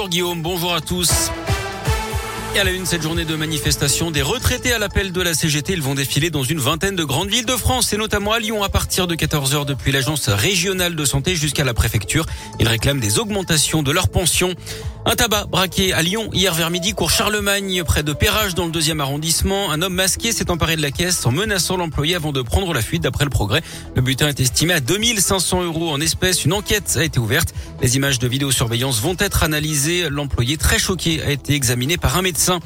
Bonjour Guillaume, bonjour à tous. Et à la une, cette journée de manifestation des retraités à l'appel de la CGT, ils vont défiler dans une vingtaine de grandes villes de France et notamment à Lyon à partir de 14h depuis l'agence régionale de santé jusqu'à la préfecture. Ils réclament des augmentations de leurs pensions. Un tabac braqué à Lyon hier vers midi, cours Charlemagne, près de Perrache dans le deuxième arrondissement. Un homme masqué s'est emparé de la caisse en menaçant l'employé avant de prendre la fuite d'après le progrès. Le butin est estimé à 2500 euros en espèces. Une enquête a été ouverte. Les images de vidéosurveillance vont être analysées. L'employé très choqué a été examiné par un médecin.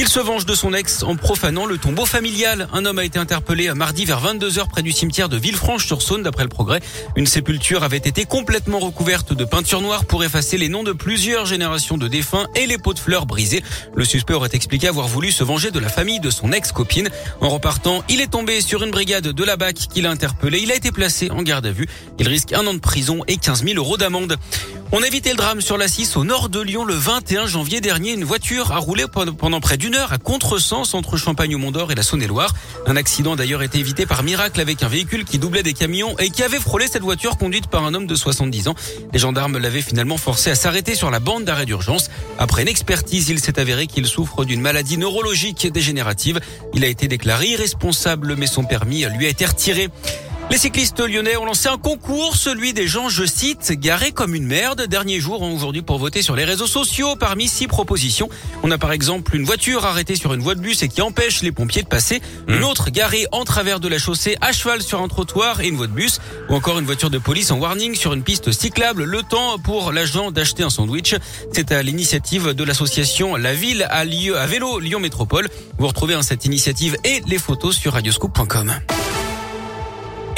Il se venge de son ex en profanant le tombeau familial. Un homme a été interpellé mardi vers 22h près du cimetière de Villefranche-sur-Saône d'après le progrès. Une sépulture avait été complètement recouverte de peinture noire pour effacer les noms de plusieurs générations de défunts et les pots de fleurs brisés. Le suspect aurait expliqué avoir voulu se venger de la famille de son ex-copine. En repartant, il est tombé sur une brigade de la BAC qui l'a interpellé. Il a été placé en garde à vue. Il risque un an de prison et 15 000 euros d'amende. On a le drame sur la 6 au nord de Lyon le 21 janvier dernier. Une voiture a roulé pendant près d'une heure à contresens entre Champagne au Mont-d'Or et la Saône-et-Loire. Un accident d'ailleurs été évité par miracle avec un véhicule qui doublait des camions et qui avait frôlé cette voiture conduite par un homme de 70 ans. Les gendarmes l'avaient finalement forcé à s'arrêter sur la bande d'arrêt d'urgence. Après une expertise, il s'est avéré qu'il souffre d'une maladie neurologique dégénérative. Il a été déclaré irresponsable mais son permis lui a été retiré. Les cyclistes lyonnais ont lancé un concours, celui des gens, je cite, garés comme une merde. Dernier jour hein, aujourd'hui pour voter sur les réseaux sociaux. Parmi six propositions, on a par exemple une voiture arrêtée sur une voie de bus et qui empêche les pompiers de passer. Une mmh. autre garée en travers de la chaussée à cheval sur un trottoir et une voie de bus. Ou encore une voiture de police en warning sur une piste cyclable. Le temps pour l'agent d'acheter un sandwich. C'est à l'initiative de l'association La Ville à, Lieu, à vélo Lyon Métropole. Vous retrouvez hein, cette initiative et les photos sur radioscoop.com.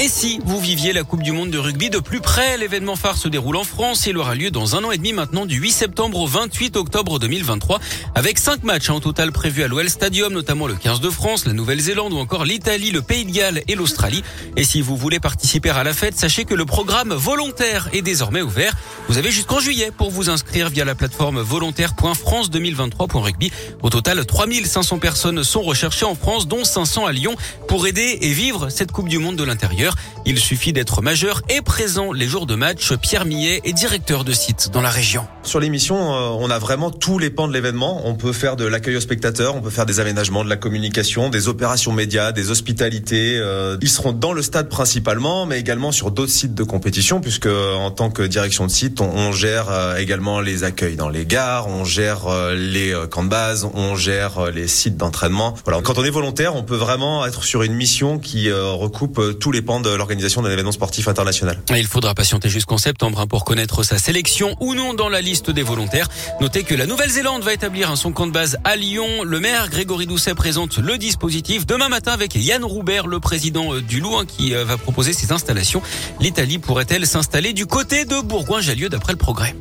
Et si vous viviez la Coupe du Monde de rugby de plus près, l'événement phare se déroule en France et il aura lieu dans un an et demi maintenant du 8 septembre au 28 octobre 2023 avec cinq matchs en total prévus à l'OL Stadium, notamment le 15 de France, la Nouvelle-Zélande ou encore l'Italie, le Pays de Galles et l'Australie. Et si vous voulez participer à la fête, sachez que le programme volontaire est désormais ouvert. Vous avez jusqu'en juillet pour vous inscrire via la plateforme volontaire.france2023.rugby. Au total, 3500 personnes sont recherchées en France, dont 500 à Lyon, pour aider et vivre cette Coupe du Monde de l'intérieur. Il suffit d'être majeur et présent les jours de match. Pierre Millet est directeur de site dans la région. Sur l'émission, euh, on a vraiment tous les pans de l'événement. On peut faire de l'accueil aux spectateurs, on peut faire des aménagements, de la communication, des opérations médias, des hospitalités. Euh, ils seront dans le stade principalement, mais également sur d'autres sites de compétition, puisque en tant que direction de site, on, gère euh, également les accueils dans les gares, on gère les camps de base, on gère les sites d'entraînement. Quand on est volontaire, on peut vraiment être sur une mission qui recoupe tous les pans l'organisation d'un événement sportif international. il faudra patienter jusqu'en septembre hein, pour connaître sa sélection ou non dans la liste des volontaires. Notez que la Nouvelle-Zélande va établir son camp de base à Lyon. Le maire Grégory Doucet présente le dispositif demain matin avec Yann Roubert, le président euh, du Loup, hein, qui euh, va proposer ses installations. L'Italie pourrait-elle s'installer du côté de Bourgoin-Jallieu d'après le progrès?